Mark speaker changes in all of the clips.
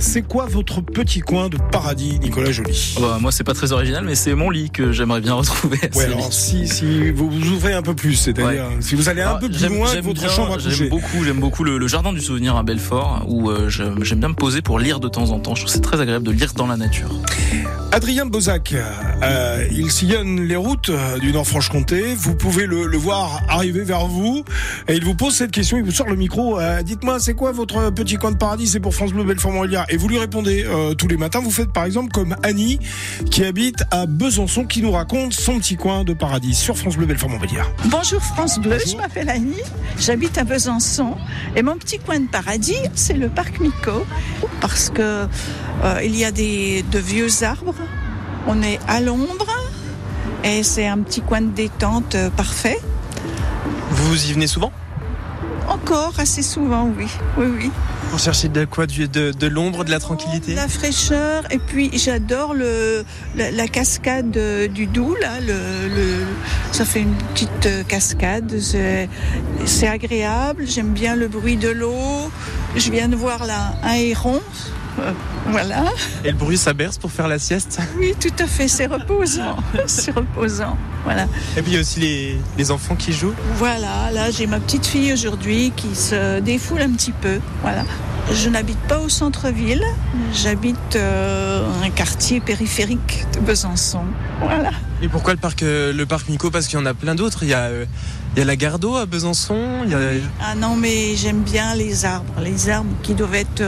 Speaker 1: C'est quoi votre petit coin de paradis, Nicolas Joly?
Speaker 2: Bah, Moi, c'est pas très original, mais c'est mon lit que j'aimerais bien retrouver.
Speaker 1: Ouais, alors si, si vous vous ouvrez un peu plus, c'est-à-dire si vous allez un peu plus loin que votre chambre à coucher.
Speaker 2: J'aime beaucoup, j'aime beaucoup le, jardin du souvenir à Belfort, où euh, j'aime bien me poser pour lire de temps en temps. Je trouve c'est très agréable de lire dans la nature.
Speaker 1: Adrien Bozac, euh, il sillonne les routes du Nord-Franche-Comté. Vous pouvez le, le, voir arriver vers vous et il vous pose cette question. Il vous sort le micro. Euh, dites-moi, c'est quoi votre petit coin de paradis? C'est pour France Bleu Belfort Montbéliard. Et vous lui répondez euh, tous les matins. Vous faites par exemple comme Annie qui habite à Besançon, qui nous raconte son petit coin de paradis sur France Bleu Belfort Montbéliard.
Speaker 3: Bonjour France Bleu, je m'appelle Annie. J'habite à Besançon et mon petit coin de paradis, c'est le parc Mico parce que euh, il y a des de vieux arbres. On est à l'ombre et c'est un petit coin de détente parfait.
Speaker 4: Vous y venez souvent?
Speaker 3: Encore assez souvent, oui. Oui, oui.
Speaker 4: Pour chercher de quoi De, de, l'ombre, de la tranquillité
Speaker 3: La fraîcheur. Et puis j'adore le, la, cascade du Doubs. Là, le, ça fait une petite cascade. C'est agréable. J'aime bien le bruit de l'eau. Je viens de voir là un héron. Euh, voilà.
Speaker 4: Et le bruit, ça berce pour faire la sieste
Speaker 3: Oui, tout à fait, c'est reposant. c'est reposant. Voilà.
Speaker 4: Et puis il y a aussi les, les enfants qui jouent
Speaker 3: Voilà, là j'ai ma petite fille aujourd'hui qui se défoule un petit peu. Voilà. Je n'habite pas au centre-ville, j'habite euh, un quartier périphérique de Besançon. Voilà.
Speaker 4: Et pourquoi le parc, euh, le parc Mico Parce qu'il y en a plein d'autres. Il y a, euh, il y a la Gardeau à Besançon. Il y a...
Speaker 3: Ah non, mais j'aime bien les arbres. Les arbres qui doivent être.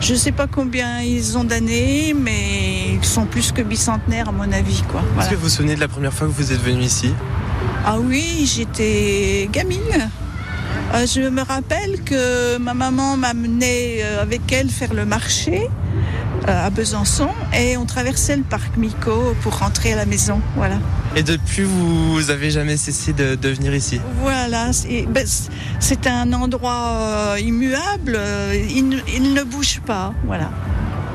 Speaker 3: je ne sais pas combien ils ont d'années, mais ils sont plus que bicentenaires à mon avis. Quoi.
Speaker 4: Est-ce que vous vous souvenez de la première fois que vous êtes venu ici?
Speaker 3: Ah oui, j'étais gamine. Euh, je me rappelle que ma maman m'amenait euh, avec elle faire le marché euh, à Besançon et on traversait le parc Mico pour rentrer à la maison. Voilà.
Speaker 4: Et depuis, vous avez jamais cessé de, venir ici?
Speaker 3: Voilà, ben, c'est un endroit immuable, il, il, ne bouge pas. Voilà.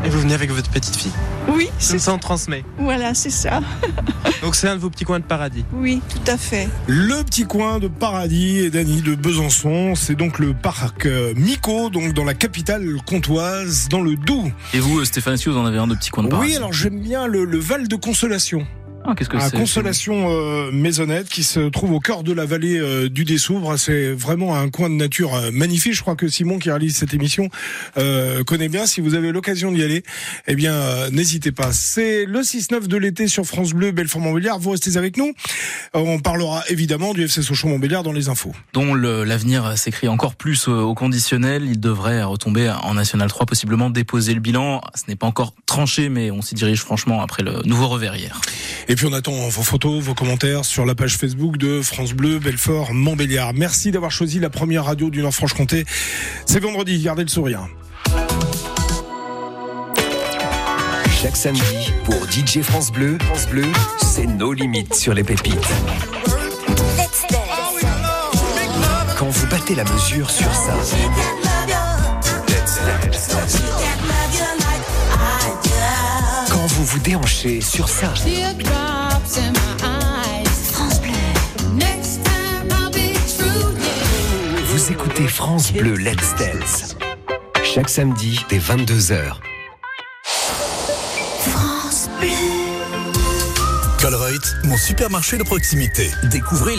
Speaker 4: Et vous venez avec votre petite fille
Speaker 3: Oui.
Speaker 4: c'est ça. on transmet.
Speaker 3: Voilà, c'est ça.
Speaker 4: Donc c'est un de vos petits coins de paradis
Speaker 3: Oui, tout à fait.
Speaker 1: Le petit coin de paradis et d'Annie de Besançon, c'est donc le parc euh, Mico, donc dans la capitale comtoise, dans le Doubs.
Speaker 2: Et vous, Stéphane, si vous en avez un de petit coin de paradis?
Speaker 1: Oui, alors j'aime bien le, le Val de Consolation.
Speaker 2: Ah, qu'est-ce que c'est
Speaker 1: Consolation euh, Maisonnette qui se trouve au cœur de la vallée euh, du Dessouvre. C'est vraiment un coin de nature euh, magnifique. Je crois que Simon qui réalise cette émission euh, connaît bien. Si vous avez l'occasion d'y aller, eh bien n'hésitez pas. C'est le 6-9 de l'été sur France Bleu, Belfort-Montbéliard. Vous restez avec nous. on parlera évidemment du FC Sochaux-Montbéliard dans les infos.
Speaker 2: Dont l'avenir s'écrit encore plus au conditionnel. Il devrait retomber en National 3, possiblement déposer le bilan. Ce n'est pas encore tranché, mais on s'y dirige franchement après le nouveau revers hier.
Speaker 1: Et puis on attend vos photos, vos commentaires sur la page Facebook de France Bleu, Belfort, Montbéliard. Merci d'avoir choisi la première radio du Nord-Franche-Comté. C'est vendredi, gardez le sourire.
Speaker 5: Chaque samedi, pour DJ France Bleu, France Bleu, c'est nos limites sur les pépites. Quand vous battez la mesure sur ça. Vous déhanchez sur ça. Vous écoutez France Bleu Let's Dance. Chaque samedi dès 22h.
Speaker 6: France Bleu. Colruyt, mon supermarché de proximité. Découvrez